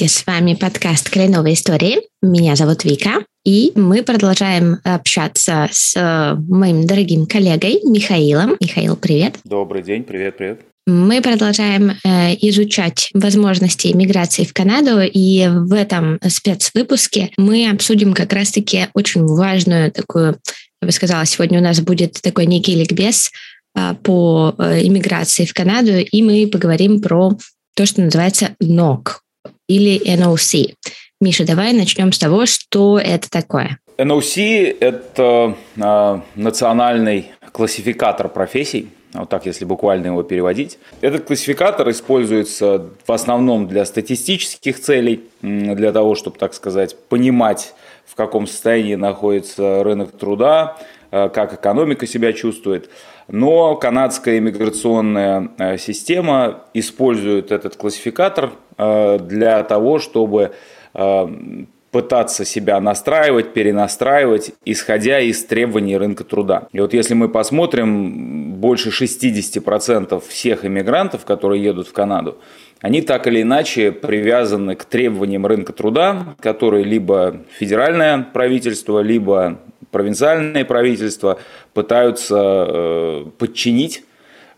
Здравствуйте, с вами подкаст «Кленовые истории». Меня зовут Вика, и мы продолжаем общаться с моим дорогим коллегой Михаилом. Михаил, привет. Добрый день, привет, привет. Мы продолжаем э, изучать возможности миграции в Канаду, и в этом спецвыпуске мы обсудим как раз-таки очень важную такую, я бы сказала, сегодня у нас будет такой некий ликбез э, по э, иммиграции в Канаду, и мы поговорим про то, что называется НОК или NOC. Миша, давай начнем с того, что это такое. NOC – это э, национальный классификатор профессий, вот так, если буквально его переводить. Этот классификатор используется в основном для статистических целей, для того, чтобы, так сказать, понимать, в каком состоянии находится рынок труда, э, как экономика себя чувствует. Но канадская иммиграционная э, система использует этот классификатор э, для того, чтобы пытаться себя настраивать, перенастраивать, исходя из требований рынка труда. И вот если мы посмотрим, больше 60% всех иммигрантов, которые едут в Канаду, они так или иначе привязаны к требованиям рынка труда, которые либо федеральное правительство, либо провинциальные правительства пытаются э, подчинить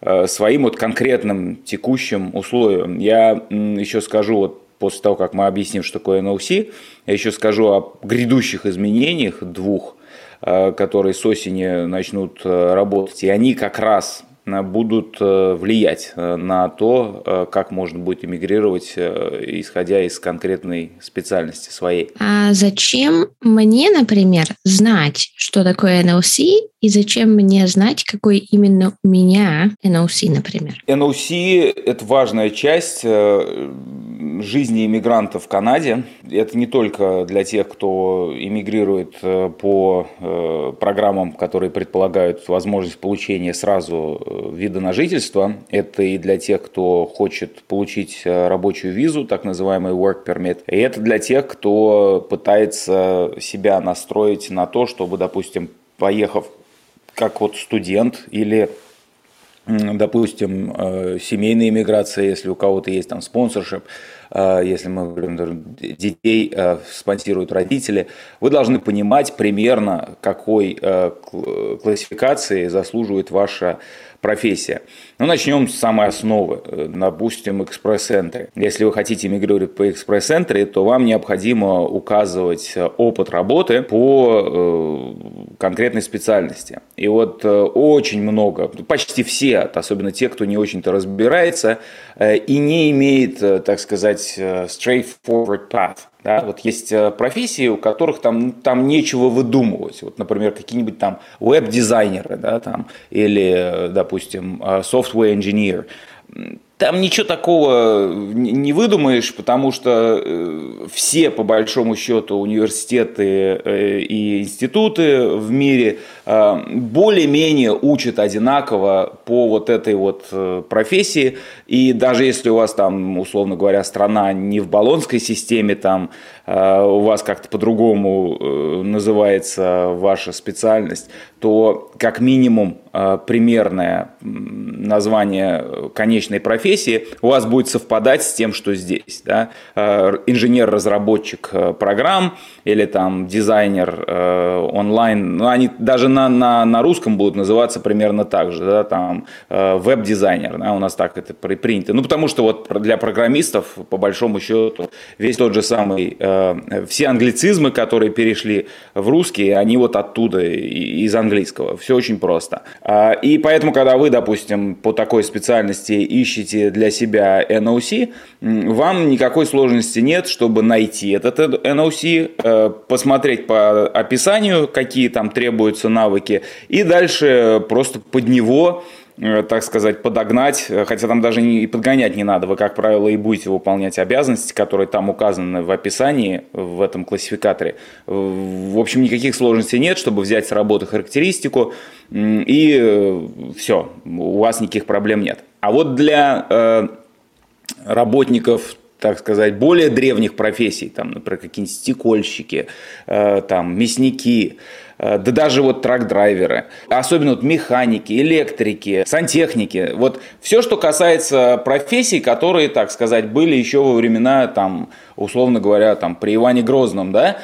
э, своим вот конкретным текущим условиям. Я еще скажу вот после того, как мы объясним, что такое NOC, я еще скажу о грядущих изменениях двух, э, которые с осени начнут работать. И они как раз будут влиять на то, как можно будет эмигрировать, исходя из конкретной специальности своей. А зачем мне, например, знать, что такое NLC, и зачем мне знать, какой именно у меня NLC, например? NLC – это важная часть жизни иммигрантов в Канаде. Это не только для тех, кто иммигрирует э, по э, программам, которые предполагают возможность получения сразу э, вида на жительство. Это и для тех, кто хочет получить рабочую визу, так называемый work permit. И это для тех, кто пытается себя настроить на то, чтобы, допустим, поехав как вот студент или допустим, семейная иммиграция, если у кого-то есть там спонсоршип, Э, если мы говорим, детей э, спонсируют родители, вы должны понимать примерно, какой э, классификации заслуживает ваша профессия. Ну, начнем с самой основы. Допустим, экспресс-центры. Если вы хотите мигрировать по экспресс-центре, то вам необходимо указывать опыт работы по конкретной специальности. И вот очень много, почти все, особенно те, кто не очень-то разбирается и не имеет, так сказать, э, straightforward path. Да? Вот есть э, профессии, у которых там, там нечего выдумывать. Вот, например, какие-нибудь там веб-дизайнеры да, там, или, э, допустим, software engineer там ничего такого не выдумаешь, потому что э, все, по большому счету, университеты э, и институты в мире э, более-менее учат одинаково по вот этой вот профессии. И даже если у вас там, условно говоря, страна не в баллонской системе, там у вас как-то по-другому называется ваша специальность, то как минимум примерное название конечной профессии у вас будет совпадать с тем, что здесь. Да? Э, инженер-разработчик э, программ или там дизайнер э, онлайн, ну, они даже на, на, на русском будут называться примерно так же, да? там веб-дизайнер, да? у нас так это принято. Ну, потому что вот для программистов, по большому счету, весь тот же самый, все англицизмы, которые перешли в русский, они вот оттуда, из английского. Все очень просто. А, и поэтому, когда вы, допустим, по такой специальности ищете для себя NOC, вам никакой сложности нет, чтобы найти этот NOC, э, посмотреть по описанию, какие там требуются навыки, и дальше просто под него э, так сказать, подогнать, хотя там даже и подгонять не надо, вы, как правило, и будете выполнять обязанности, которые там указаны в описании в этом классификаторе. В общем, никаких сложностей нет, чтобы взять с работы характеристику, и э, все, у вас никаких проблем нет. А вот для э, работников так сказать, более древних профессий, там, например, какие-нибудь стекольщики, э, там, мясники, да даже вот трак-драйверы, особенно вот механики, электрики, сантехники, вот все, что касается профессий, которые, так сказать, были еще во времена, там, условно говоря, там, при Иване Грозном, да,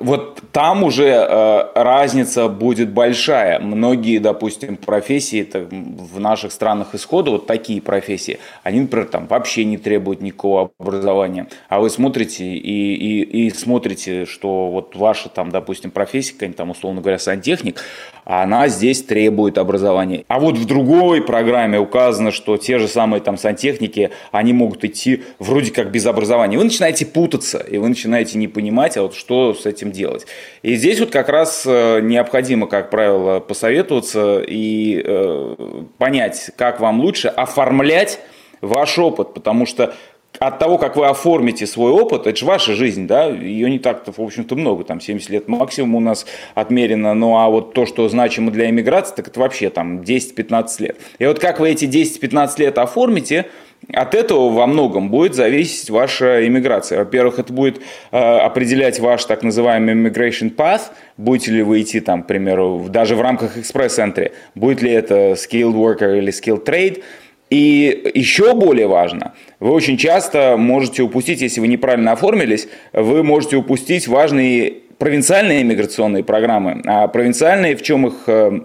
вот там уже разница будет большая. Многие, допустим, профессии в наших странах исхода, вот такие профессии, они, например, там вообще не требуют никакого образования. А вы смотрите и, и, и смотрите, что вот ваша там, допустим, профессия, какая-нибудь там, условно говоря, сантехник, она здесь требует образования. А вот в другой программе указано, что те же самые там сантехники, они могут идти вроде как без образования. Вы начинаете путаться, и вы начинаете не понимать, а вот что с этим делать. И здесь вот как раз э, необходимо, как правило, посоветоваться и э, понять, как вам лучше оформлять ваш опыт, потому что от того, как вы оформите свой опыт, это же ваша жизнь, да, ее не так-то, в общем-то, много, там 70 лет максимум у нас отмерено, ну а вот то, что значимо для иммиграции, так это вообще там 10-15 лет. И вот как вы эти 10-15 лет оформите, от этого во многом будет зависеть ваша иммиграция. Во-первых, это будет э, определять ваш так называемый immigration path, будете ли вы идти, там, к примеру, даже в рамках экспресс-энтри, будет ли это skilled worker или skilled trade, и еще более важно, вы очень часто можете упустить, если вы неправильно оформились, вы можете упустить важные провинциальные иммиграционные программы. А провинциальные, в чем их э,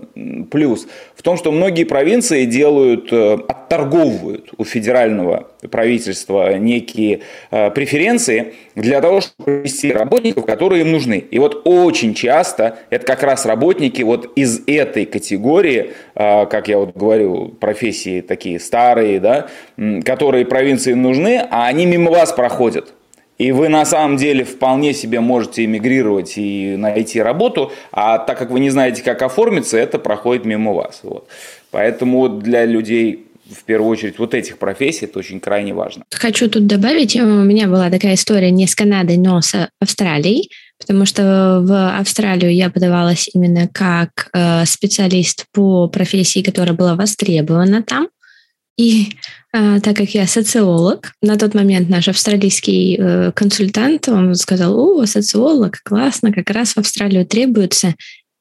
плюс? В том, что многие провинции делают, э, отторговывают у федерального правительства некие э, преференции для того, чтобы привести работников, которые им нужны. И вот очень часто это как раз работники вот из этой категории, как я вот говорю, профессии такие старые, да, которые провинции нужны, а они мимо вас проходят. И вы на самом деле вполне себе можете эмигрировать и найти работу, а так как вы не знаете, как оформиться, это проходит мимо вас. Вот. Поэтому для людей в первую очередь вот этих профессий это очень крайне важно. Хочу тут добавить, у меня была такая история не с Канадой, но с Австралией, потому что в Австралию я подавалась именно как э, специалист по профессии, которая была востребована там. И а, так как я социолог, на тот момент наш австралийский э, консультант, он сказал, о, социолог, классно, как раз в Австралию требуется.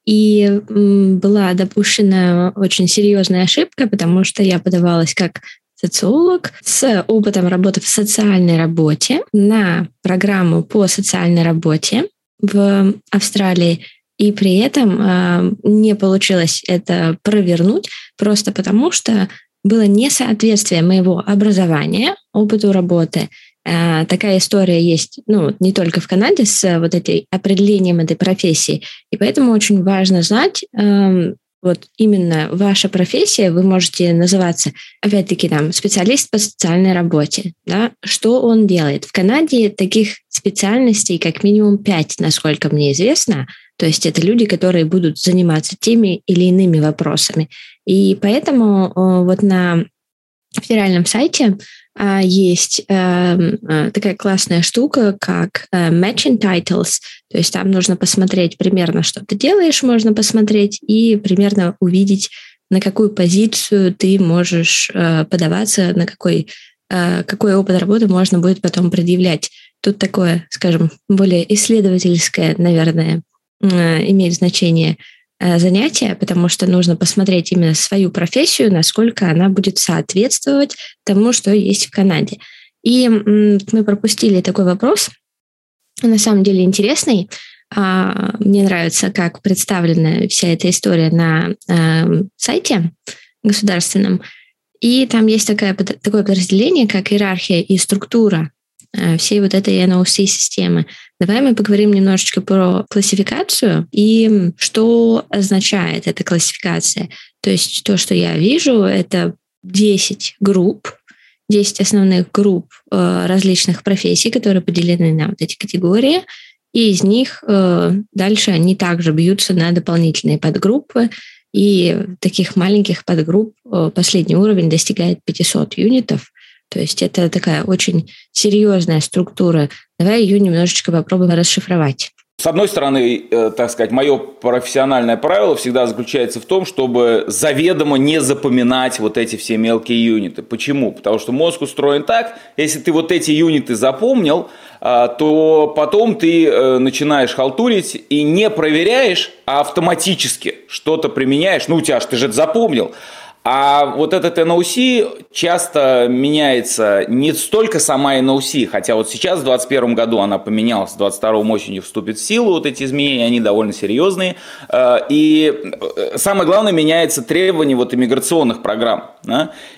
И была допущена очень серьезная ошибка, потому что я подавалась как социолог с опытом работы в социальной работе на программу по социальной работе в Австралии. И при этом э, не получилось это провернуть, просто потому что было несоответствие моего образования, опыту работы. Э, такая история есть ну, не только в Канаде с вот этим определением этой профессии. И поэтому очень важно знать, эм, вот именно ваша профессия, вы можете называться, опять-таки, там, специалист по социальной работе, да, что он делает. В Канаде таких специальностей как минимум пять, насколько мне известно, то есть это люди, которые будут заниматься теми или иными вопросами. И поэтому э, вот на федеральном сайте а, есть эм, э, такая классная штука, как э, matching titles, то есть там нужно посмотреть примерно, что ты делаешь, можно посмотреть и примерно увидеть, на какую позицию ты можешь подаваться, на какой, какой опыт работы можно будет потом предъявлять. Тут такое, скажем, более исследовательское, наверное, имеет значение – Э, занятия, потому что нужно посмотреть именно свою профессию, насколько она будет соответствовать тому, что есть в Канаде. И мы пропустили такой вопрос, на самом деле интересный. А, мне нравится, как представлена вся эта история на эм, сайте государственном. И там есть такое, такое подразделение, как иерархия и структура Э, всей вот этой NOC-системы. Давай мы поговорим немножечко про классификацию и что означает эта классификация. То есть то, что я вижу, это 10 групп, 10 основных групп э, различных профессий, которые поделены на вот эти категории, и из них э, дальше они также бьются на дополнительные подгруппы, и таких маленьких подгрупп последний уровень достигает 500 юнитов, то есть это такая очень серьезная структура. Давай ее немножечко попробуем расшифровать. С одной стороны, э, так сказать, мое профессиональное правило всегда заключается в том, чтобы заведомо не запоминать вот эти все мелкие юниты. Почему? Потому что мозг устроен так, если ты вот эти юниты запомнил, а, то потом ты э, начинаешь халтурить и не проверяешь, а автоматически что-то применяешь. Ну, у тебя же ты же это запомнил. А вот этот NOC часто меняется не столько сама NOC, хотя вот сейчас в 2021 году она поменялась, в 2022 осенью вступит в силу, вот эти изменения, они довольно серьезные. Э, и э, самое главное, меняется требование вот иммиграционных программ.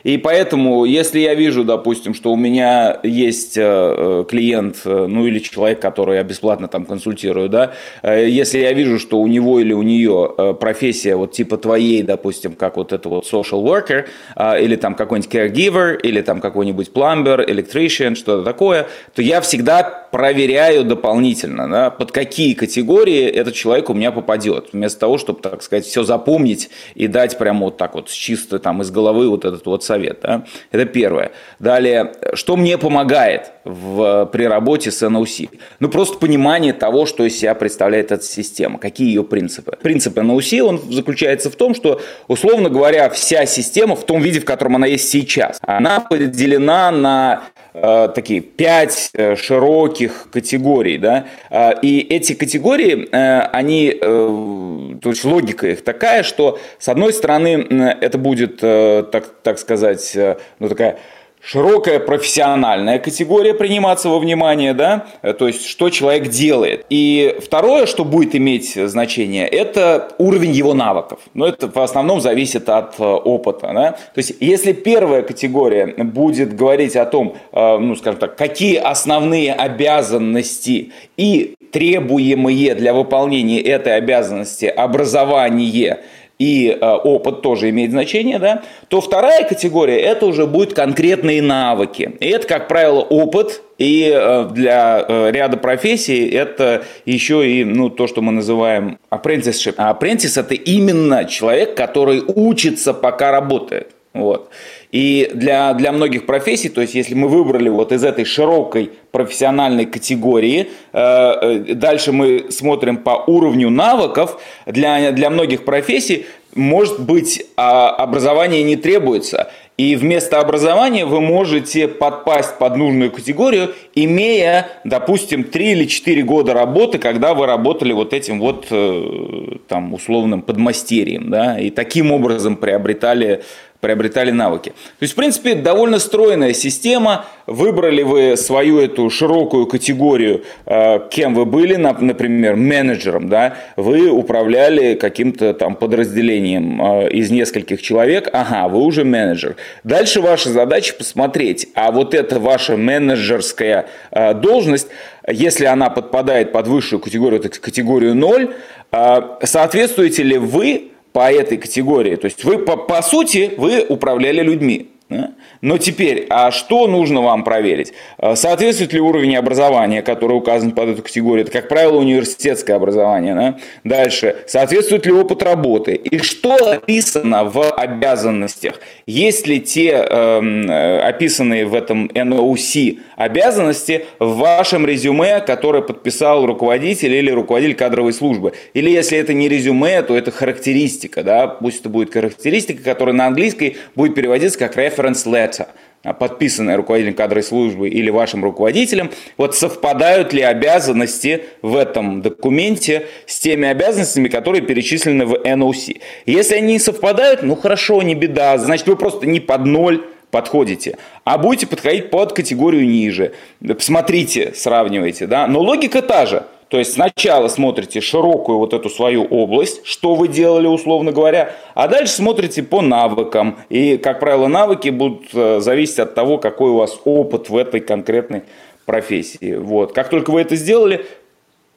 И поэтому, если я вижу, допустим, что у меня есть э, клиент, ну или человек, который я бесплатно там консультирую, да, если я вижу, что у него или у нее профессия вот типа твоей, допустим, как вот это вот social social worker, а, или там какой-нибудь caregiver, или там какой-нибудь plumber, electrician, что-то такое, то я всегда проверяю дополнительно, да, под какие категории этот человек у меня попадет, вместо того, чтобы, так сказать, все запомнить и дать прямо вот так вот чисто там из головы вот этот вот совет. Да. Это первое. Далее, что мне помогает в, при работе с NOC? Ну, просто понимание того, что из себя представляет эта система, какие ее принципы. Принцип NOC, он заключается в том, что, условно говоря, вся система в том виде, в котором она есть сейчас. Она поделена на э, такие пять э, широких категорий, да, э, и эти категории, они, то есть логика их такая, что с одной стороны это будет, так, так сказать, ну такая широкая профессиональная категория приниматься во внимание, да, э, то есть что человек делает. И второе, что будет иметь значение, это уровень его навыков. Но это в основном зависит от э, опыта, да. То есть если первая категория будет говорить о том, э, ну, скажем так, какие основные обязанности и требуемые для выполнения этой обязанности образование и э, опыт тоже имеет значение, да, то вторая категория это уже будет конкретные навыки. И это, как правило, опыт, и э, для э, ряда профессий это еще и ну, то, что мы называем apprenticeship. А apprentice это именно человек, который учится, пока работает. Вот. И для, для многих профессий, то есть если мы выбрали вот из этой широкой профессиональной категории, э, э, дальше мы смотрим по уровню навыков, для, для многих профессий может быть а, образование не требуется. И вместо образования вы можете подпасть под нужную категорию, имея, допустим, 3 или 4 года работы, когда вы работали вот этим вот э, там условным подмастерьем, да, и таким образом приобретали приобретали навыки. То есть, в принципе, довольно стройная система. Выбрали вы свою эту широкую категорию, э, кем вы были, например, менеджером, да, вы управляли каким-то там подразделением э, из нескольких человек, ага, вы уже менеджер. Дальше ваша задача посмотреть, а вот эта ваша менеджерская э, должность, если она подпадает под высшую категорию, так категорию 0, соответствуете ли вы по этой категории. То есть вы, по, по сути, вы управляли людьми. Но теперь, а что нужно вам проверить? А, соответствует ли уровень образования, который указан под эту категорию? Это, как правило, университетское образование. Да? Дальше, соответствует ли опыт работы? И что описано в обязанностях? Есть ли те эм, э, описанные в этом NOC обязанности в вашем резюме, которое подписал руководитель или руководитель кадровой службы? Или если это не резюме, то это характеристика. Да? Пусть это будет характеристика, которая на английской будет переводиться как reference reference letter, а, подписанная руководителем кадровой службы или вашим руководителем, вот совпадают ли обязанности в этом документе с теми обязанностями, которые перечислены в NOC. Если они не совпадают, ну хорошо, не беда, значит вы просто не под ноль подходите, а будете подходить под категорию ниже. Смотрите, сравнивайте, да, но логика та же – то есть сначала смотрите широкую вот эту свою область, что вы делали, условно говоря, а дальше смотрите по навыкам. И, как правило, навыки будут э, зависеть от того, какой у вас опыт в этой конкретной профессии. Вот. Как только вы это сделали,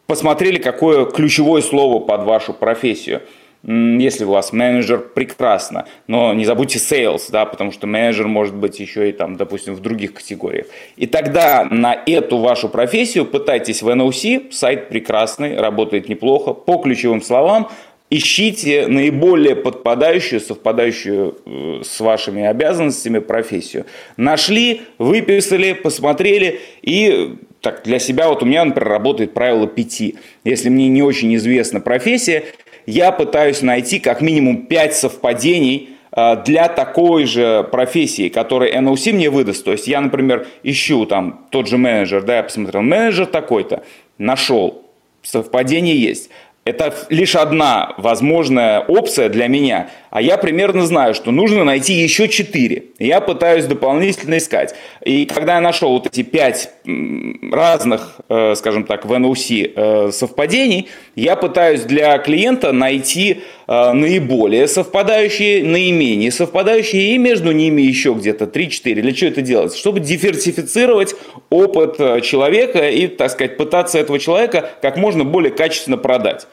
посмотрели, какое ключевое слово под вашу профессию – если у вас менеджер, прекрасно, но не забудьте sales, да, потому что менеджер может быть еще и там, допустим, в других категориях. И тогда на эту вашу профессию пытайтесь в NOC, сайт прекрасный, работает неплохо, по ключевым словам, ищите наиболее подпадающую, совпадающую э, с вашими обязанностями профессию. Нашли, выписали, посмотрели и так, для себя, вот у меня, например, работает правило пяти. Если мне не очень известна профессия, я пытаюсь найти как минимум пять совпадений а, для такой же профессии, которую NOC мне выдаст. То есть я, например, ищу там тот же менеджер, да, я посмотрел, менеджер такой-то, нашел, совпадение есть. Это лишь одна возможная опция для меня. А я примерно знаю, что нужно найти еще четыре. Я пытаюсь дополнительно искать. И когда я нашел вот эти пять разных, э, скажем так, в NOC э, совпадений, я пытаюсь для клиента найти э, наиболее совпадающие, наименее совпадающие, и между ними еще где-то 3-4. Для чего это делать? Чтобы диверсифицировать опыт человека и, так сказать, пытаться этого человека как можно более качественно продать.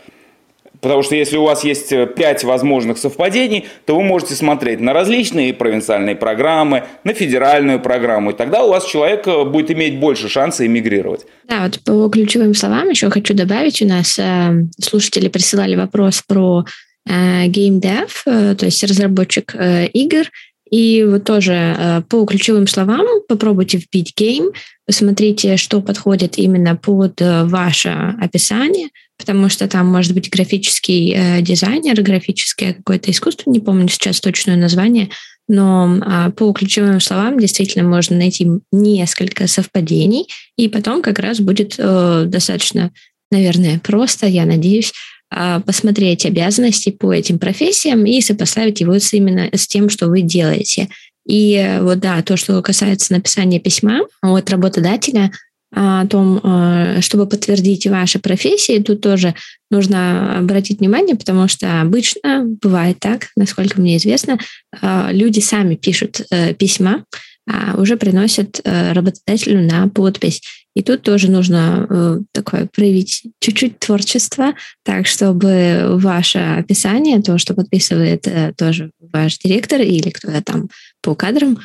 Потому что если у вас есть э, пять возможных совпадений, то вы можете смотреть на различные провинциальные программы, на федеральную программу, и тогда у вас человек э, будет иметь больше шанса эмигрировать. Да, вот по ключевым словам еще хочу добавить, у нас э, слушатели присылали вопрос про э, Game Dev, э, то есть разработчик э, игр, и вот тоже э, по ключевым словам попробуйте вбить game, посмотрите, что подходит именно под ваше описание – потому что там может быть графический э, дизайнер, графическое какое-то искусство, не помню сейчас точное название, но э, по ключевым словам действительно можно найти несколько совпадений, и потом как раз будет э, достаточно, наверное, просто, я надеюсь, э, посмотреть обязанности по этим профессиям и сопоставить его с именно с тем, что вы делаете. И э, вот да, то, что касается написания письма от работодателя, о том, э, чтобы подтвердить ваши профессии, тут тоже нужно обратить внимание, потому что обычно бывает так, насколько мне известно, э, люди сами пишут э, письма, а уже приносят работодателю на подпись. И тут тоже нужно такое проявить чуть-чуть творчества, так чтобы ваше описание, то, что подписывает тоже ваш директор или кто-то там по кадрам,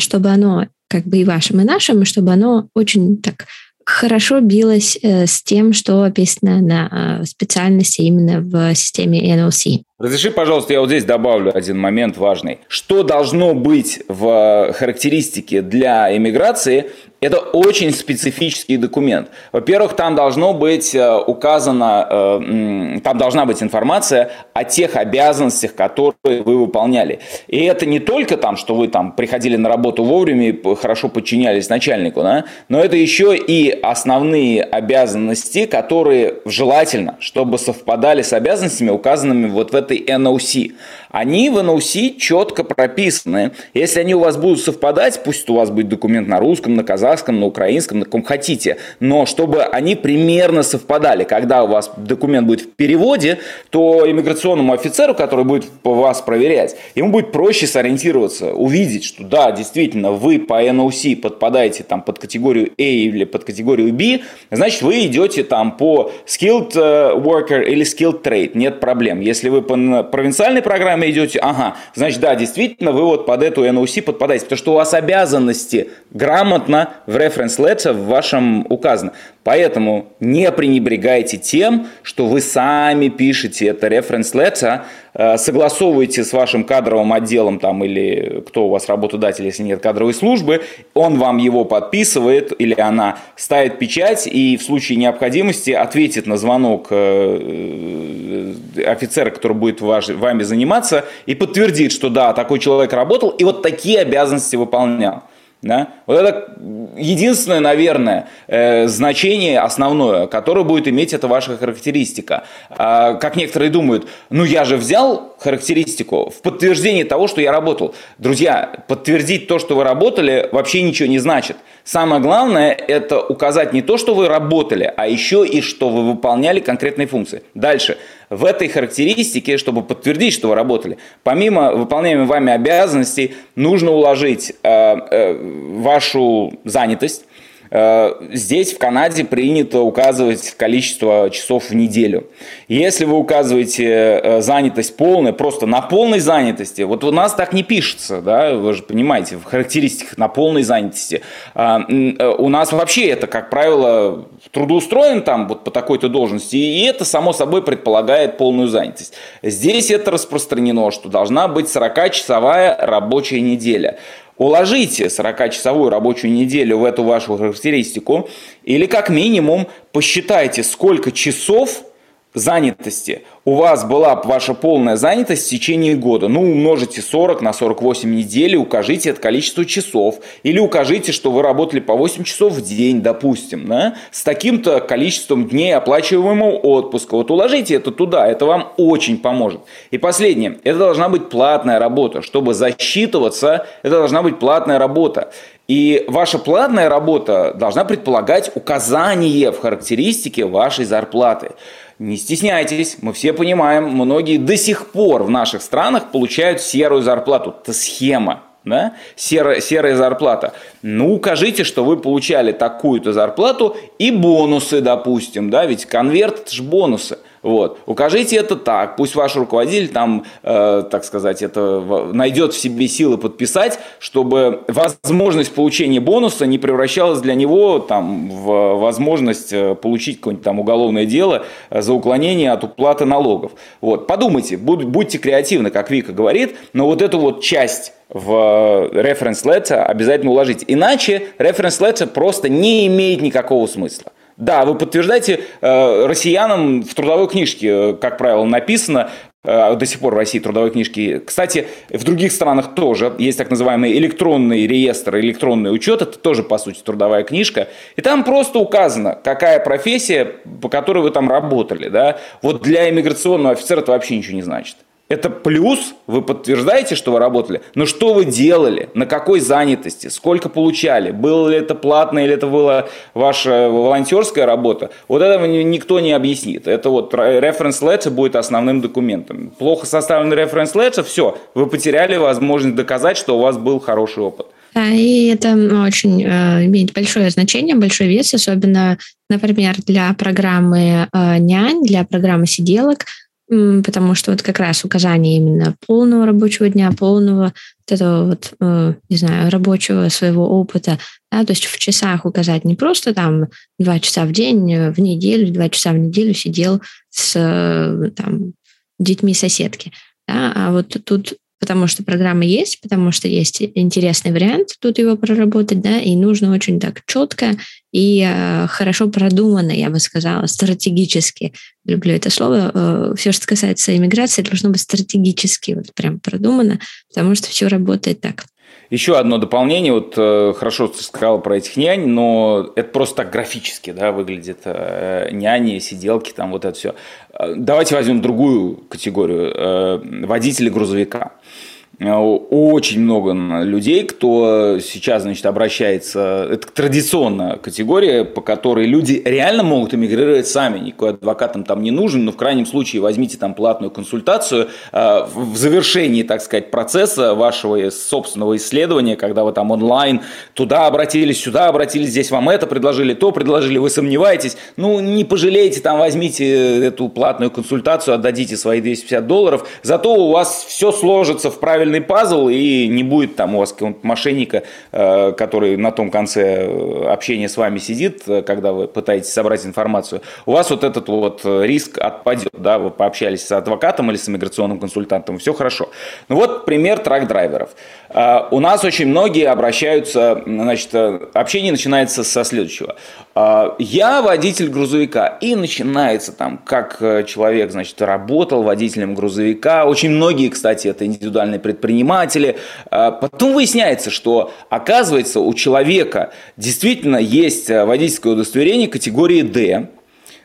чтобы оно как бы и вашим, и нашим, чтобы оно очень так хорошо билось э, с тем, что описано на э, специальности именно в системе NLC. Разреши, пожалуйста, я вот здесь добавлю один момент важный. Что должно быть в характеристике для иммиграции, это очень специфический документ. Во-первых, там должно быть э, указано, э, там должна быть информация о тех обязанностях, которые вы выполняли. И это не только там, что вы там приходили на работу вовремя и хорошо подчинялись начальнику, да, но это еще и основные обязанности, которые желательно, чтобы совпадали с обязанностями, указанными вот в этой NOC они в NOC четко прописаны. Если они у вас будут совпадать, пусть у вас будет документ на русском, на казахском, на украинском, на каком хотите, но чтобы они примерно совпадали. Когда у вас документ будет в переводе, то иммиграционному офицеру, который будет вас проверять, ему будет проще сориентироваться, увидеть, что да, действительно, вы по NOC подпадаете там под категорию A или под категорию B, значит, вы идете там по skilled э, worker или skilled trade, нет проблем. Если вы по провинциальной программе, идете, ага, значит, да, действительно, вы вот под эту NOC подпадаете, потому что у вас обязанности грамотно в reference letter в вашем указаны. Поэтому не пренебрегайте тем, что вы сами пишете это reference letter, э, согласовываете с вашим кадровым отделом там, или кто у вас работодатель, если нет кадровой службы, он вам его подписывает или она ставит печать и в случае необходимости ответит на звонок э, э, офицера, который будет вами заниматься и подтвердит, что да, такой человек работал и вот такие обязанности выполнял. Да? Вот это единственное, наверное, э, значение основное, которое будет иметь эта ваша характеристика. А, как некоторые думают, ну я же взял характеристику в подтверждение того, что я работал. Друзья, подтвердить то, что вы работали, вообще ничего не значит. Самое главное – это указать не то, что вы работали, а еще и что вы выполняли конкретные функции. Дальше. В этой характеристике, чтобы подтвердить, что вы работали, помимо выполняемой вами обязанностей, нужно уложить э, э, вашу занятость, здесь в Канаде принято указывать количество часов в неделю. Если вы указываете э, занятость полная, просто на полной занятости, вот у нас так не пишется, да, вы же понимаете, в характеристиках на полной занятости. А, э, у нас вообще это, как правило, трудоустроен там вот по такой-то должности, и это само собой предполагает полную занятость. Здесь это распространено, что должна быть 40-часовая рабочая неделя. Уложите 40-часовую рабочую неделю в эту вашу характеристику или как минимум посчитайте, сколько часов занятости у вас была ваша полная занятость в течение года. Ну, умножите 40 на 48 недель, укажите это количество часов. Или укажите, что вы работали по 8 часов в день, допустим, да, с таким-то количеством дней оплачиваемого отпуска. Вот уложите это туда, это вам очень поможет. И последнее, это должна быть платная работа. Чтобы засчитываться, это должна быть платная работа. И ваша платная работа должна предполагать указание в характеристике вашей зарплаты. Не стесняйтесь, мы все понимаем, многие до сих пор в наших странах получают серую зарплату. Это схема, да? серая, серая зарплата. Ну, укажите, что вы получали такую-то зарплату и бонусы, допустим, да, ведь конверт – это же бонусы – вот. Укажите это так, пусть ваш руководитель там, э, так сказать, это найдет в себе силы подписать, чтобы возможность получения бонуса не превращалась для него там, в возможность э, получить какое-нибудь там уголовное дело э, за уклонение от уплаты налогов. Вот. Подумайте, будь, будьте креативны, как Вика говорит, но вот эту вот часть в reference letter обязательно уложить. Иначе reference letter просто не имеет никакого смысла. Да, вы подтверждаете э, россиянам в трудовой книжке, э, как правило, написано, э, до сих пор в России трудовой книжки. Кстати, в других странах тоже есть так называемый электронный реестр, электронный учет, это тоже, по сути, трудовая книжка. И там просто указано, какая профессия, по которой вы там работали. Да? Вот для иммиграционного офицера это вообще ничего не значит. Это плюс, вы подтверждаете, что вы работали, но что вы делали, на какой занятости, сколько получали, было ли это платно или это была ваша волонтерская работа, вот этого никто не объяснит. Это вот reference letter будет основным документом. Плохо составленный reference letter, все, вы потеряли возможность доказать, что у вас был хороший опыт. И это очень э, имеет большое значение, большой вес, особенно, например, для программы э, нянь, для программы сиделок – потому что вот как раз указание именно полного рабочего дня, полного вот этого вот, э, не знаю, рабочего своего опыта, да, то есть в часах указать не просто там два часа в день, э, в неделю, два часа в неделю сидел с э, там, детьми соседки, да, а вот тут потому что программа есть, потому что есть интересный вариант тут его проработать, да, и нужно очень так четко и э, хорошо продуманно, я бы сказала, стратегически. Люблю это слово. Э, все, что касается иммиграции, должно быть стратегически вот прям продумано, потому что все работает так. Еще одно дополнение, вот э, хорошо ты сказал про этих нянь, но это просто так графически, да, выглядит э, няни, сиделки, там вот это все. Э, давайте возьмем другую категорию, водители грузовика. Э, очень много людей, кто сейчас, значит, обращается, это традиционная категория, по которой люди реально могут эмигрировать сами, никакой адвокат им там не нужен, но в крайнем случае возьмите там платную консультацию э, в завершении, так сказать, процесса вашего собственного исследования, когда вы там онлайн туда обратились, сюда обратились, здесь вам это предложили, то предложили, вы сомневаетесь, ну, не пожалейте, там возьмите эту платную консультацию, отдадите свои 250 долларов, зато у вас все сложится в правильном правильный пазл, и не будет там у вас мошенника, э, который на том конце э, общения с вами сидит, э, когда вы пытаетесь собрать информацию. У вас вот этот вот риск отпадет, да, вы пообщались с адвокатом или с иммиграционным консультантом, все хорошо. Ну вот пример трак-драйверов. У нас очень многие обращаются, значит, общение начинается со следующего. Я водитель грузовика, и начинается там, как человек, значит, работал водителем грузовика. Очень многие, кстати, это индивидуальные предприниматели. А, потом выясняется, что оказывается у человека действительно есть э, водительское удостоверение категории D,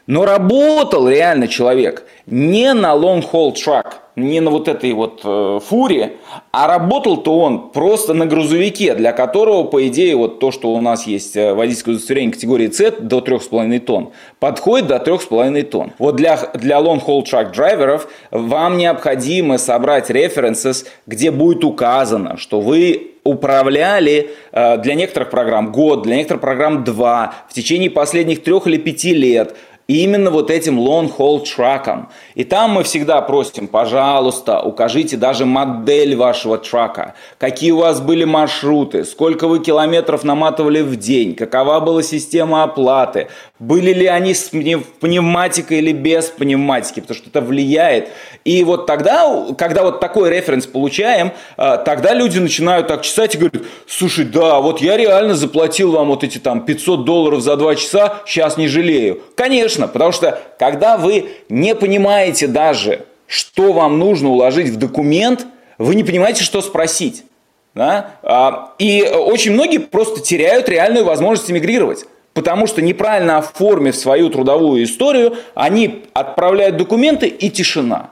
но работал реально человек не на long-haul truck, не на вот этой вот э, фуре, а работал-то он просто на грузовике, для которого, по идее, вот то, что у нас есть э, водительское удостоверение категории C до 3,5 тонн, подходит до 3,5 тонн. Вот для, для long-haul truck драйверов вам необходимо собрать references, где будет указано, что вы управляли э, для некоторых программ год, для некоторых программ два, в течение последних трех или пяти лет – именно вот этим long-haul траком. И там мы всегда просим, пожалуйста, укажите даже модель вашего трака, какие у вас были маршруты, сколько вы километров наматывали в день, какова была система оплаты, были ли они с пневматикой или без пневматики, потому что это влияет. И вот тогда, когда вот такой референс получаем, э, тогда люди начинают так чесать и говорят, слушай, да, вот я реально заплатил вам вот эти там 500 долларов за 2 часа, сейчас не жалею. Конечно, потому что когда вы не понимаете даже, что вам нужно уложить в документ, вы не понимаете, что спросить. Да? А, и очень многие просто теряют реальную возможность эмигрировать. Потому что неправильно оформив свою трудовую историю, они отправляют документы и тишина.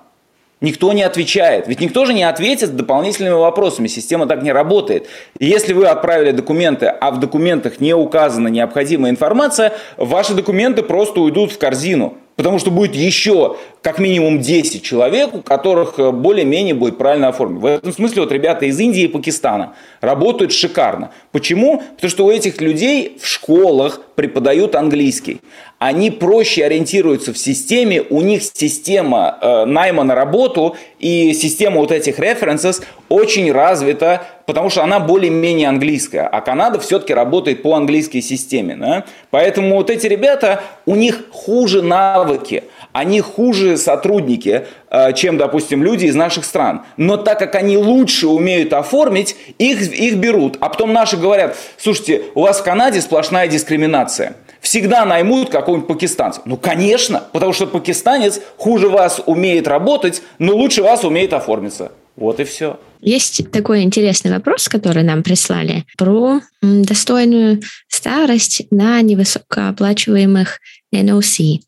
Никто не отвечает. Ведь никто же не ответит дополнительными вопросами. Система так не работает. И если вы отправили документы, а в документах не указана необходимая информация, ваши документы просто уйдут в корзину. Потому что будет еще как минимум 10 человек, у которых э, более-менее будет правильно оформлено. В этом смысле вот ребята из Индии и Пакистана работают шикарно. Почему? Потому что у этих людей в школах преподают английский. Они проще ориентируются в системе, у них система э, найма на работу и система вот этих references очень развита, потому что она более-менее английская, а Канада все-таки работает по английской системе. Да? Поэтому вот эти ребята, у них хуже навыки, они хуже сотрудники, э, чем, допустим, люди из наших стран. Но так как они лучше умеют оформить, их, их берут. А потом наши говорят, слушайте, у вас в Канаде сплошная дискриминация. Всегда наймут какого-нибудь пакистанца. Ну, конечно, потому что пакистанец хуже вас умеет работать, но лучше вас умеет оформиться. Вот и все. Есть такой интересный вопрос, который нам прислали про достойную старость на невысокооплачиваемых NOC.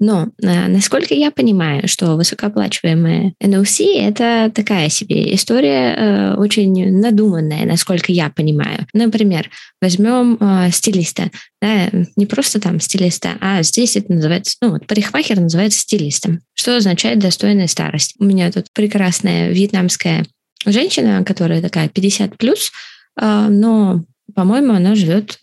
Но, э, насколько я понимаю, что высокооплачиваемые NLC – это такая себе история э, очень надуманная, насколько я понимаю. Например, возьмем э, стилиста. Да, не просто там стилиста, а здесь это называется, ну вот парикмахер называется стилистом. Что означает достойная старость? У меня тут прекрасная вьетнамская женщина, которая такая 50 плюс, но, по-моему, она живет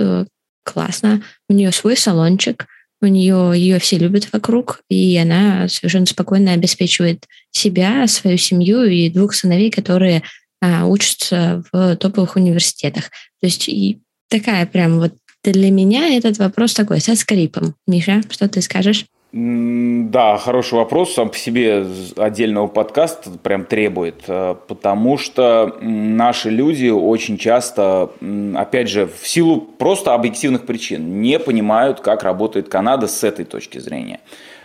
классно. У нее свой салончик, у нее ее все любят вокруг, и она совершенно спокойно обеспечивает себя, свою семью и двух сыновей, которые а, учатся в топовых университетах. То есть и такая прям вот для меня этот вопрос такой со скрипом. Миша, что ты скажешь? Да, хороший вопрос. Сам по себе отдельного подкаста прям требует, э, потому что наши люди очень часто, опять же, в силу просто объективных причин, не понимают, как работает Канада с этой точки зрения.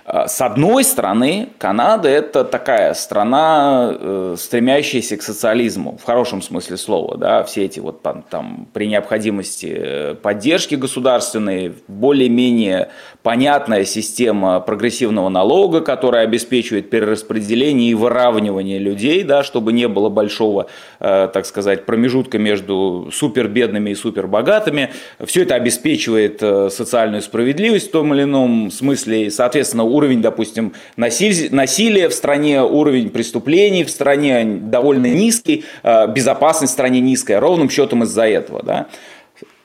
А, с одной стороны, Канада – это такая страна, э, стремящаяся к социализму, в хорошем смысле слова. Да? Все эти вот там, там при необходимости э, поддержки государственной, более-менее понятная система прогрессивного налога, которая обеспечивает перераспределение и выравнивание людей, да, чтобы не было большого, э, так сказать, промежутка между супербедными и супербогатыми. Все это обеспечивает социальную справедливость в том или ином смысле. И, соответственно, уровень, допустим, насилия в стране, уровень преступлений в стране довольно низкий, а, безопасность в стране низкая, ровным счетом из-за этого. Да?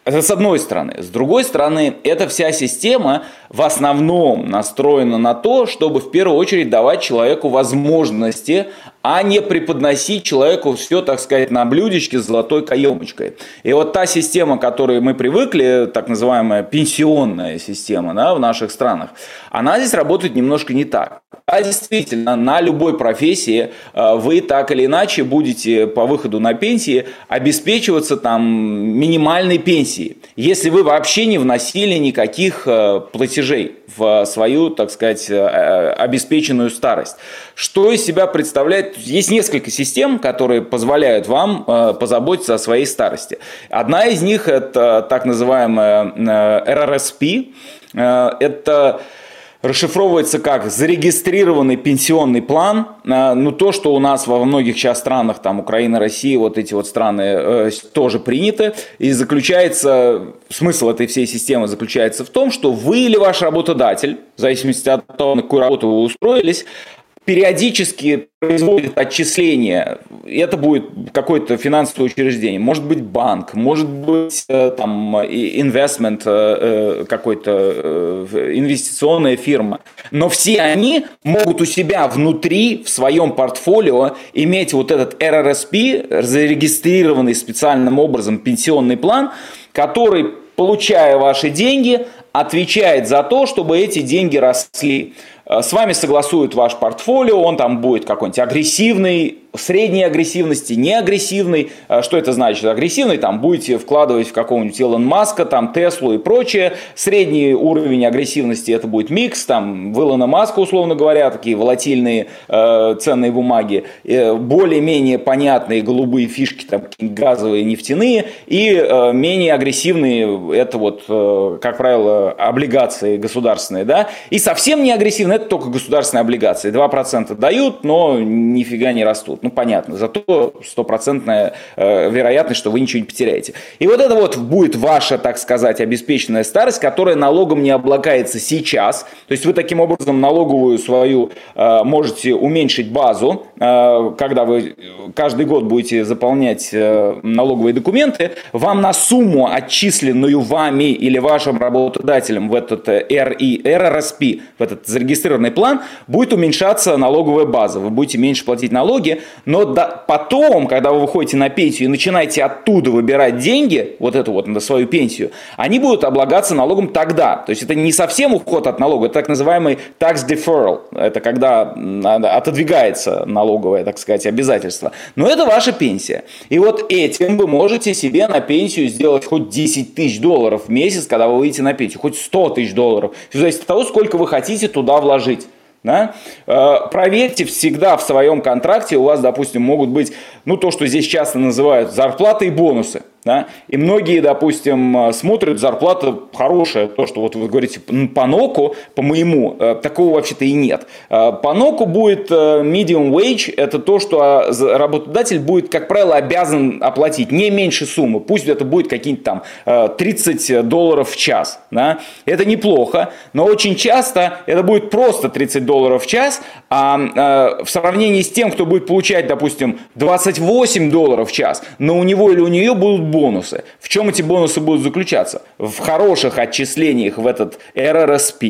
Это с одной стороны. С другой стороны, эта вся система в основном настроена на то, чтобы в первую очередь давать человеку возможности а не преподносить человеку все, так сказать, на блюдечке с золотой каемочкой. И вот та система, к которой мы привыкли, так называемая пенсионная система да, в наших странах, она здесь работает немножко не так. А действительно, на любой профессии э, вы так или иначе будете по выходу на пенсии обеспечиваться там минимальной пенсией, если вы вообще не вносили никаких э, платежей в свою, так сказать, э, обеспеченную старость. Что из себя представляет? Есть несколько систем, которые позволяют вам э, позаботиться о своей старости. Одна из них это так называемая. Э, это расшифровывается как зарегистрированный пенсионный план. Ну, то, что у нас во многих сейчас странах, там Украина, Россия, вот эти вот страны э, тоже приняты. И заключается, смысл этой всей системы заключается в том, что вы или ваш работодатель, в зависимости от того, на какую работу вы устроились, периодически производит отчисления. Это будет какое-то финансовое учреждение, может быть банк, может быть э, там инвестмент э, какой-то, инвестиционная фирма. Но все они могут у себя внутри, в своем портфолио, иметь вот этот RRSP, зарегистрированный специальным образом пенсионный план, который, получая ваши деньги, отвечает за то, чтобы эти деньги росли. Э, с вами согласуют ваш портфолио, он там будет какой-нибудь агрессивный, средней агрессивности, неагрессивный. Э, что это значит? Агрессивный там будете вкладывать в какого-нибудь Илон Маска, там Теслу и прочее. Средний уровень агрессивности это будет микс, там в Илона Маска, условно говоря, такие волатильные э, ценные бумаги, э, более-менее понятные голубые фишки, там газовые, нефтяные, и э, менее агрессивные, это вот, э, как правило, облигации государственные, да, и совсем не агрессивные, это только государственные облигации. 2% дают, но нифига не растут. Ну, понятно. Зато стопроцентная э, вероятность, что вы ничего не потеряете. И вот это вот будет ваша, так сказать, обеспеченная старость, которая налогом не облагается сейчас. То есть вы таким образом налоговую свою э, можете уменьшить базу, э, когда вы каждый год будете заполнять э, налоговые документы, вам на сумму, отчисленную вами или вашим работодателем в этот RI, э, RRSP, в этот зарегистрированный план, будет уменьшаться налоговая база. Вы будете меньше платить налоги, но до, потом, когда вы выходите на пенсию и начинаете оттуда выбирать деньги, вот эту вот на свою пенсию, они будут облагаться налогом тогда. То есть это не совсем уход от налога, это так называемый tax deferral. Это когда отодвигается налоговое, так сказать, обязательство. Но это ваша пенсия. И вот этим вы можете себе на пенсию сделать хоть 10 тысяч долларов в месяц, когда вы выйдете на пенсию, хоть 100 тысяч долларов. Все зависит от того, сколько вы хотите туда вложить. Да? Э, проверьте всегда в своем контракте, у вас, допустим, могут быть, ну, то, что здесь часто называют зарплаты и бонусы. Да? И многие, допустим, э, смотрят, зарплата хорошая, то, что вот вы говорите по ноку, по моему, э, такого вообще-то и нет. Э, по ноку будет medium wage, это то, что работодатель будет, как правило, обязан оплатить не меньше суммы, пусть это будет какие-нибудь там 30 долларов в час. Да? Это неплохо, но очень часто это будет просто 30 долларов в час, а в сравнении с тем, кто будет получать, допустим, 28 долларов в час, но у него или у нее будут бонусы. В чем эти бонусы будут заключаться? В хороших отчислениях в этот РРСП,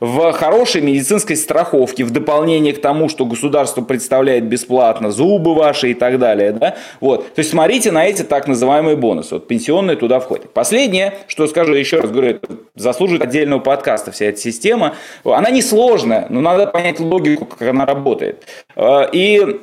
в хорошей медицинской страховке, в дополнение к тому, что государство представляет бесплатно, зубы ваши и так далее. Да? Вот. То есть смотрите на эти так называемые бонусы. Вот пенсионные туда входят. Последнее, что скажу еще раз, говорю, заслуживает отдельного подкаста вся эта система. Она несложная, но надо понять логику, как она работает. Э, и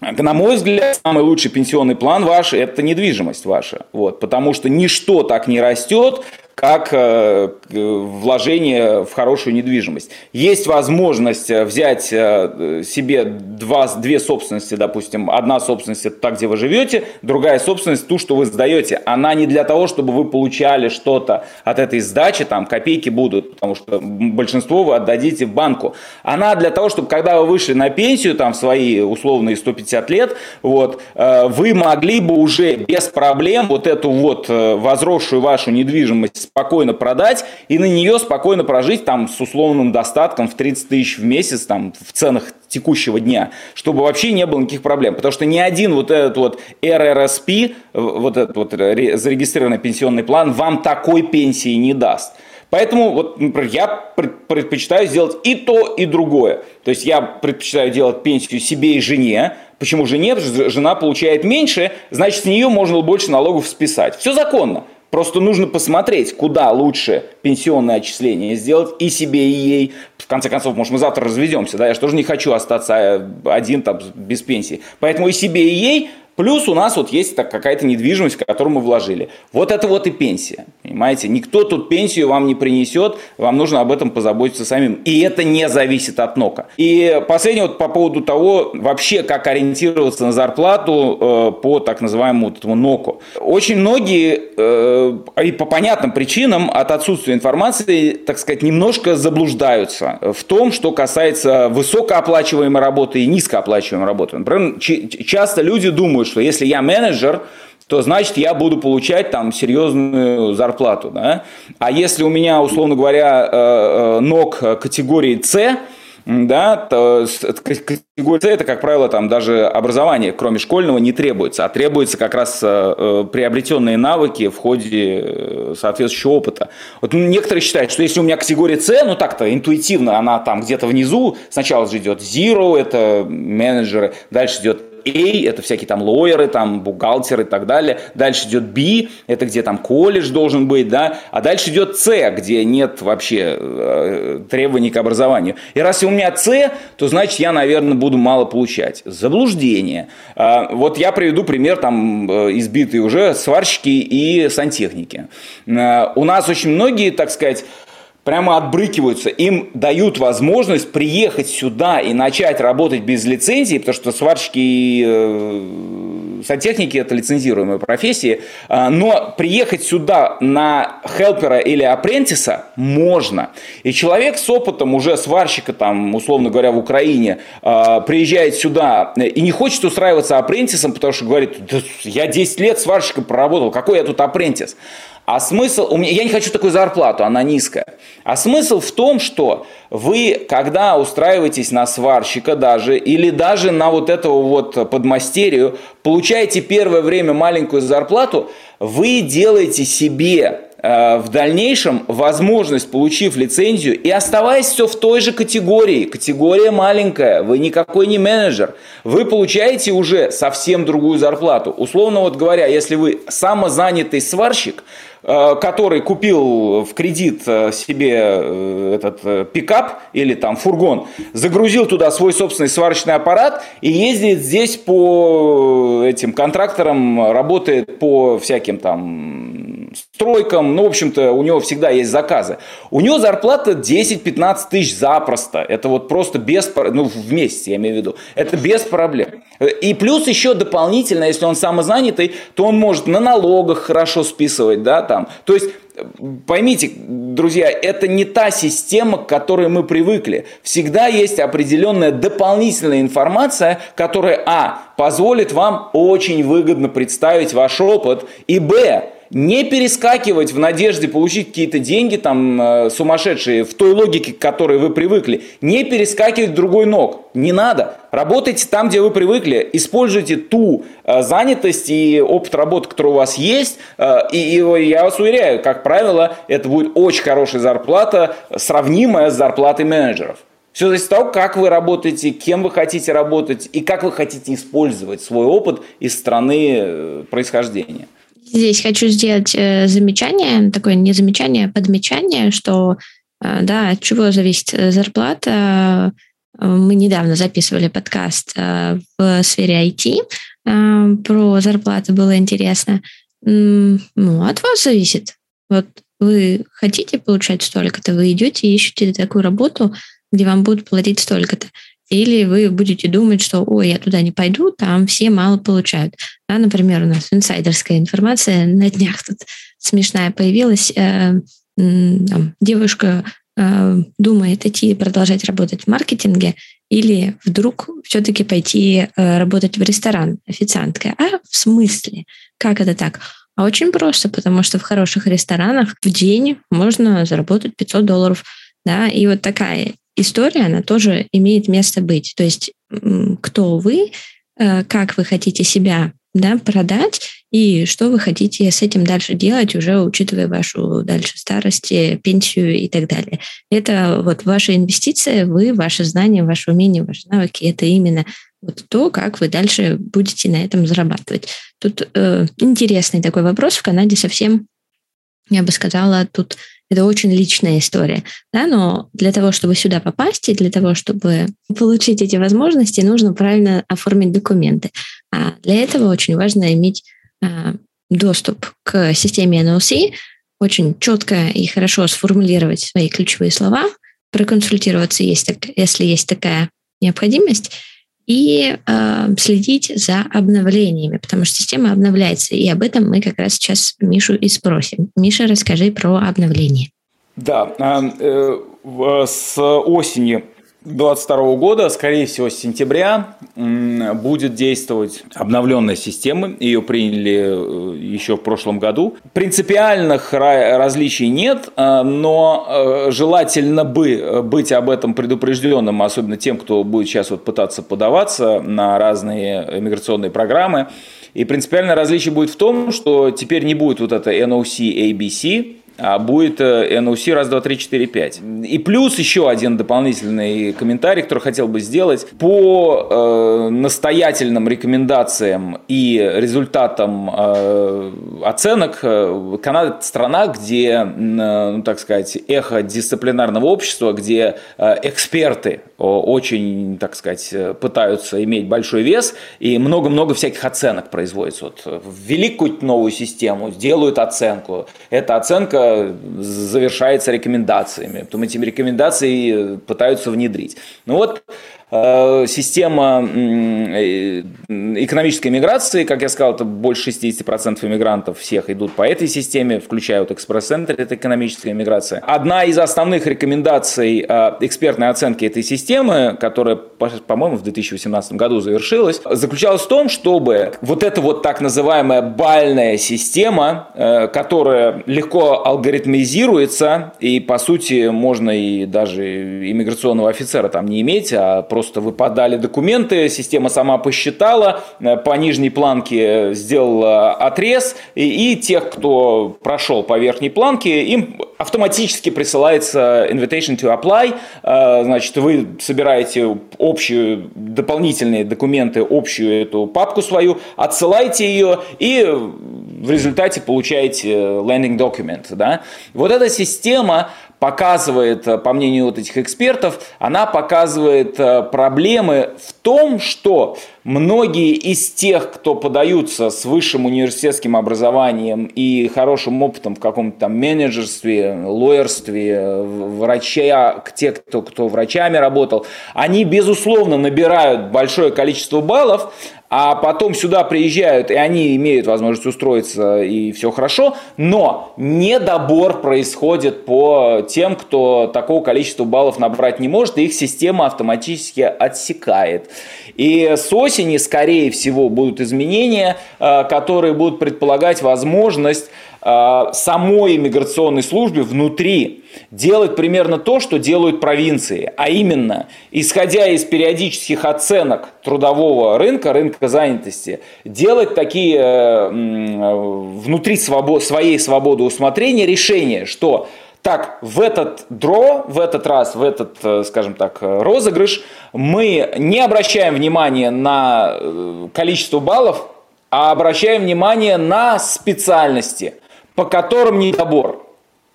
на мой взгляд, самый лучший пенсионный план ваш – это недвижимость ваша. Вот, потому что ничто так не растет, как э, вложение в хорошую недвижимость. Есть возможность э, взять э, себе два, две собственности, допустим, одна собственность это та, где вы живете, другая собственность ту, что вы сдаете. Она не для того, чтобы вы получали что-то от этой сдачи, там копейки будут, потому что большинство вы отдадите в банку. Она для того, чтобы когда вы вышли на пенсию, там свои условные 150 лет, вот, вы могли бы уже без проблем вот эту вот возросшую вашу недвижимость спокойно продать и на нее спокойно прожить там с условным достатком в 30 тысяч в месяц там в ценах текущего дня, чтобы вообще не было никаких проблем. Потому что ни один вот этот вот RRSP, вот этот вот зарегистрированный пенсионный план вам такой пенсии не даст. Поэтому вот, например, я предпочитаю сделать и то, и другое. То есть я предпочитаю делать пенсию себе и жене. Почему жене? Потому что жена получает меньше, значит, с нее можно больше налогов списать. Все законно. Просто нужно посмотреть, куда лучше пенсионное отчисление сделать и себе, и ей. В конце концов, может, мы завтра разведемся, да, я же тоже не хочу остаться э, один там без пенсии. Поэтому и себе, и ей Плюс у нас вот есть так какая-то недвижимость, которую мы вложили. Вот это вот и пенсия. Понимаете? Никто тут пенсию вам не принесет, вам нужно об этом позаботиться самим. И это не зависит от НОКа. И последнее вот по поводу того, вообще как ориентироваться на зарплату э, по так называемому вот этому НОКу. Очень многие, э, и по понятным причинам, от отсутствия информации, так сказать, немножко заблуждаются в том, что касается высокооплачиваемой работы и низкооплачиваемой работы. Например, часто люди думают, что если я менеджер, то значит я буду получать там серьезную зарплату. Да? А если у меня, условно говоря, э, э, ног категории С, да, то категория С это, как правило, там даже образование, кроме школьного, не требуется, а требуется как раз э, приобретенные навыки в ходе соответствующего опыта. Вот некоторые считают, что если у меня категория С, ну так-то интуитивно она там где-то внизу, сначала же идет Zero, это менеджеры, дальше идет A, это всякие там лоеры, там бухгалтеры и так далее. Дальше идет B, это где там колледж должен быть, да. А дальше идет C, где нет вообще э, требований к образованию. И раз у меня C, то значит я, наверное, буду мало получать. Заблуждение. Э, вот я приведу пример там э, избитый уже сварщики и сантехники. Э, у нас очень многие, так сказать, прямо отбрыкиваются, им дают возможность приехать сюда и начать работать без лицензии, потому что сварщики и э, сантехники – это лицензируемые профессии, э, но приехать сюда на хелпера или апрентиса можно. И человек с опытом уже сварщика, там, условно говоря, в Украине, э, приезжает сюда и не хочет устраиваться апрентисом, потому что говорит, да, я 10 лет сварщиком проработал, какой я тут апрентис? А смысл, у меня, я не хочу такую зарплату, она низкая. А смысл в том, что вы, когда устраиваетесь на сварщика даже, или даже на вот этого вот подмастерию, получаете первое время маленькую зарплату, вы делаете себе в дальнейшем возможность, получив лицензию и оставаясь все в той же категории, категория маленькая, вы никакой не менеджер, вы получаете уже совсем другую зарплату. Условно вот говоря, если вы самозанятый сварщик, Э, который купил в кредит э, себе э, этот пикап или там фургон, загрузил туда свой собственный сварочный аппарат и ездит здесь по этим контракторам, работает по всяким там стройкам, ну, в общем-то, у него всегда есть заказы. У него зарплата 10-15 тысяч запросто. Это вот просто без, ну, в месяц, я имею в виду. Это без проблем. И плюс еще дополнительно, если он самозанятый, то он может на налогах хорошо списывать, да, там. То есть Поймите, друзья, это не та система, к которой мы привыкли. Всегда есть определенная дополнительная информация, которая, а, позволит вам очень выгодно представить ваш опыт, и, б, не перескакивать в надежде получить какие-то деньги там э, сумасшедшие в той логике, к которой вы привыкли. Не перескакивать в другой ног. Не надо. Работайте там, где вы привыкли. Используйте ту э, занятость и опыт работы, который у вас есть. Э, и, и я вас уверяю, как правило, это будет очень хорошая зарплата, сравнимая с зарплатой менеджеров. Все зависит от того, как вы работаете, кем вы хотите работать и как вы хотите использовать свой опыт из страны э, происхождения. Здесь хочу сделать э, замечание, такое не замечание, а подмечание, что э, да, от чего зависит э, зарплата. Мы недавно записывали подкаст в сфере IT про зарплаты, было интересно. Ну, от вас зависит. Вот вы хотите получать столько-то, вы идете ищете такую работу, где вам будут платить столько-то. Или вы будете думать, что, ой, я туда не пойду, там все мало получают. Да, например, у нас инсайдерская информация на днях тут смешная появилась. Э, там, девушка э, думает идти продолжать работать в маркетинге или вдруг все-таки пойти э, работать в ресторан официанткой. А в смысле? Как это так? А очень просто, потому что в хороших ресторанах в день можно заработать 500 долларов. Да, и вот такая история, она тоже имеет место быть. То есть кто вы, э, как вы хотите себя да, продать и что вы хотите с этим дальше делать, уже учитывая вашу дальше старость, пенсию и так далее. Это вот ваша инвестиция, вы, ваши знания, ваши умения, ваши навыки, это именно вот то, как вы дальше будете на этом зарабатывать. Тут э, интересный такой вопрос. В Канаде совсем, я бы сказала, тут это очень личная история. Да? Но для того, чтобы сюда попасть и для того, чтобы получить эти возможности, нужно правильно оформить документы. А для этого очень важно иметь а, доступ к системе NLC, очень четко и хорошо сформулировать свои ключевые слова, проконсультироваться, если есть такая необходимость, и э, следить за обновлениями, потому что система обновляется. И об этом мы как раз сейчас Мишу и спросим. Миша, расскажи про обновление. Да, э, э, с осени 2022 года, скорее всего, с сентября будет действовать обновленная система. Ее приняли э, еще в прошлом году. Принципиальных различий нет, э, но э, желательно бы быть об этом предупрежденным, особенно тем, кто будет сейчас вот пытаться подаваться на разные миграционные программы. И принципиальное различие будет в том, что теперь не будет вот это NOC ABC, а будет NOC раз, два, три, четыре, пять. И плюс еще один дополнительный комментарий, который хотел бы сделать. По э, настоятельным рекомендациям и результатам э, оценок, э, Канада – страна, где, э, ну, так сказать, эхо дисциплинарного общества, где э, эксперты очень, так сказать, пытаются иметь большой вес, и много-много всяких оценок производится. Вот ввели какую-то новую систему, делают оценку. Эта оценка завершается рекомендациями. Потом эти рекомендации пытаются внедрить. Ну вот Э, система э, экономической миграции, как я сказал, это больше 60% иммигрантов всех идут по этой системе, включая вот экспресс-центр, это экономическая миграция. Одна из основных рекомендаций э, экспертной оценки этой системы, которая, по-моему, в 2018 году завершилась, заключалась в том, чтобы вот эта вот так называемая бальная система, которая легко алгоритмизируется, и, по сути, можно и даже иммиграционного офицера там не иметь, а просто выпадали документы, система сама посчитала, э, по нижней планке сделала отрез, и, и тех, кто прошел по верхней планке, им автоматически присылается invitation to apply, э, значит, вы собираете общие дополнительные документы, общую эту папку свою, отсылаете ее и в результате получаете landing document. Да? Вот эта система показывает, э, по мнению вот этих экспертов, она показывает э, проблемы в том, что многие из тех, кто подаются с высшим университетским образованием и хорошим опытом в каком-то там менеджерстве, лоерстве, врача, те, кто, кто врачами работал, они, безусловно, набирают большое количество баллов, а потом сюда приезжают, и они имеют возможность устроиться, и все хорошо, но недобор происходит по тем, кто такого количества баллов набрать не может, и их система автоматически отсекает. И с осени, скорее всего, будут изменения, э, которые будут предполагать возможность самой иммиграционной службе внутри делать примерно то, что делают провинции, а именно, исходя из периодических оценок трудового рынка, рынка занятости, делать такие э, внутри свобод, своей свободы усмотрения решения, что так, в этот дро, в этот раз, в этот, э, скажем так, розыгрыш, мы не обращаем внимания на э, количество баллов, а обращаем внимание на специальности, по которым недобор.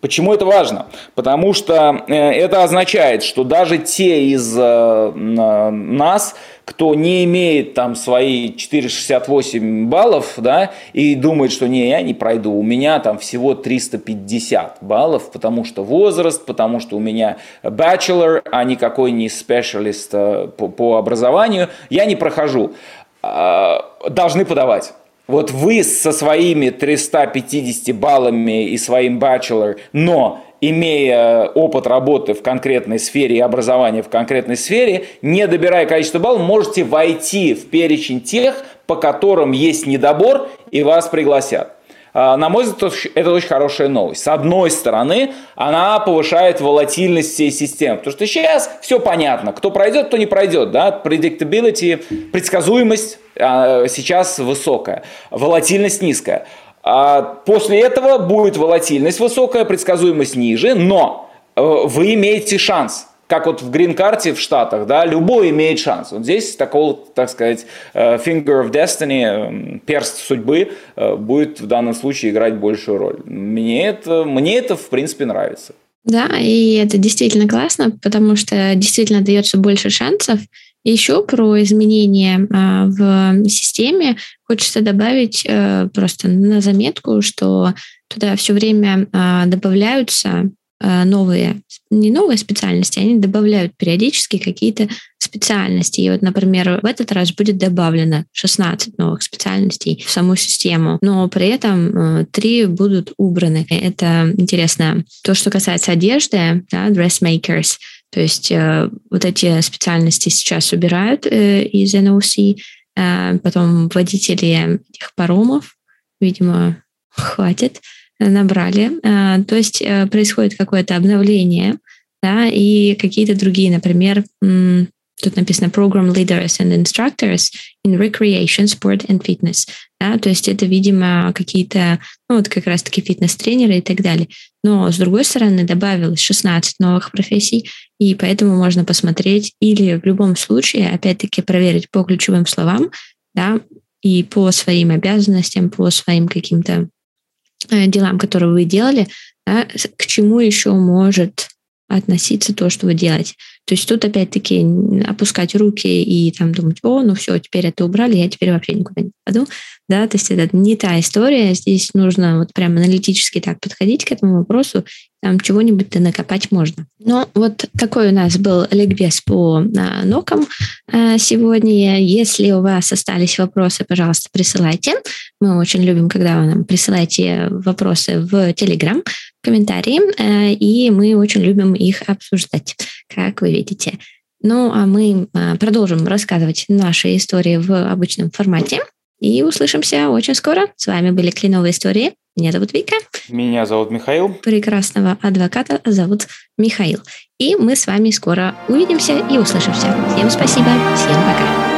Почему это важно? Потому что э, это означает, что даже те из э, нас, кто не имеет там свои 468 баллов, да, и думает, что не, я не пройду, у меня там всего 350 баллов, потому что возраст, потому что у меня bachelor, а никакой не специалист э, по, по образованию, я не прохожу. А, должны подавать. Вот вы со своими 350 баллами и своим bachelor, но имея опыт работы в конкретной сфере и образования в конкретной сфере, не добирая количество баллов, можете войти в перечень тех, по которым есть недобор, и вас пригласят. А, на мой взгляд, это очень хорошая новость. С одной стороны, она повышает волатильность всей системы, потому что сейчас все понятно, кто пройдет, кто не пройдет, да, predictability, предсказуемость а, сейчас высокая, волатильность низкая. А после этого будет волатильность высокая, предсказуемость ниже, но э, вы имеете шанс – как вот в грин-карте в Штатах, да, любой имеет шанс. Вот здесь такого, так сказать, э, finger of destiny, перст судьбы э, будет в данном случае играть большую роль. Мне это, мне это в принципе нравится. Да, и это действительно классно, потому что действительно дается больше шансов. Еще про изменения а, в системе хочется добавить э, просто на заметку, что туда все время а, добавляются новые, не новые специальности, они добавляют периодически какие-то специальности. И вот, например, в этот раз будет добавлено 16 новых специальностей в саму систему, но при этом 3 э, будут убраны. Это интересно. То, что касается одежды, да, dressmakers, То есть э, вот эти специальности сейчас убирают э, из NOC, э, потом водители этих паромов, видимо, хватит, набрали. Э, то есть э, происходит какое-то обновление, да, и какие-то другие, например, тут написано Program Leaders and Instructors in Recreation, Sport and Fitness. Да, то есть это, видимо, какие-то, ну вот как раз-таки фитнес-тренеры и так далее. Но, с другой стороны, добавилось 16 новых профессий, и поэтому можно посмотреть или в любом случае, опять-таки, проверить по ключевым словам, да, и по своим обязанностям, по своим каким-то делам, которые вы делали, да, к чему еще может относиться то, что вы делаете. То есть тут опять-таки опускать руки и там думать, о, ну все, теперь это убрали, я теперь вообще никуда не попаду. Да, то есть это не та история. Здесь нужно вот прям аналитически так подходить к этому вопросу там чего-нибудь накопать можно. Но вот такой у нас был ликбез по а, нокам а, сегодня. Если у вас остались вопросы, пожалуйста, присылайте. Мы очень любим, когда вы нам присылаете вопросы в Телеграм, комментарии, а, и мы очень любим их обсуждать, как вы видите. Ну, а мы продолжим рассказывать наши истории в обычном формате. И услышимся очень скоро. С вами были Кленовые истории. Меня зовут Вика. Меня зовут Михаил. Прекрасного адвоката зовут Михаил. И мы с вами скоро увидимся и услышимся. Всем спасибо, всем пока.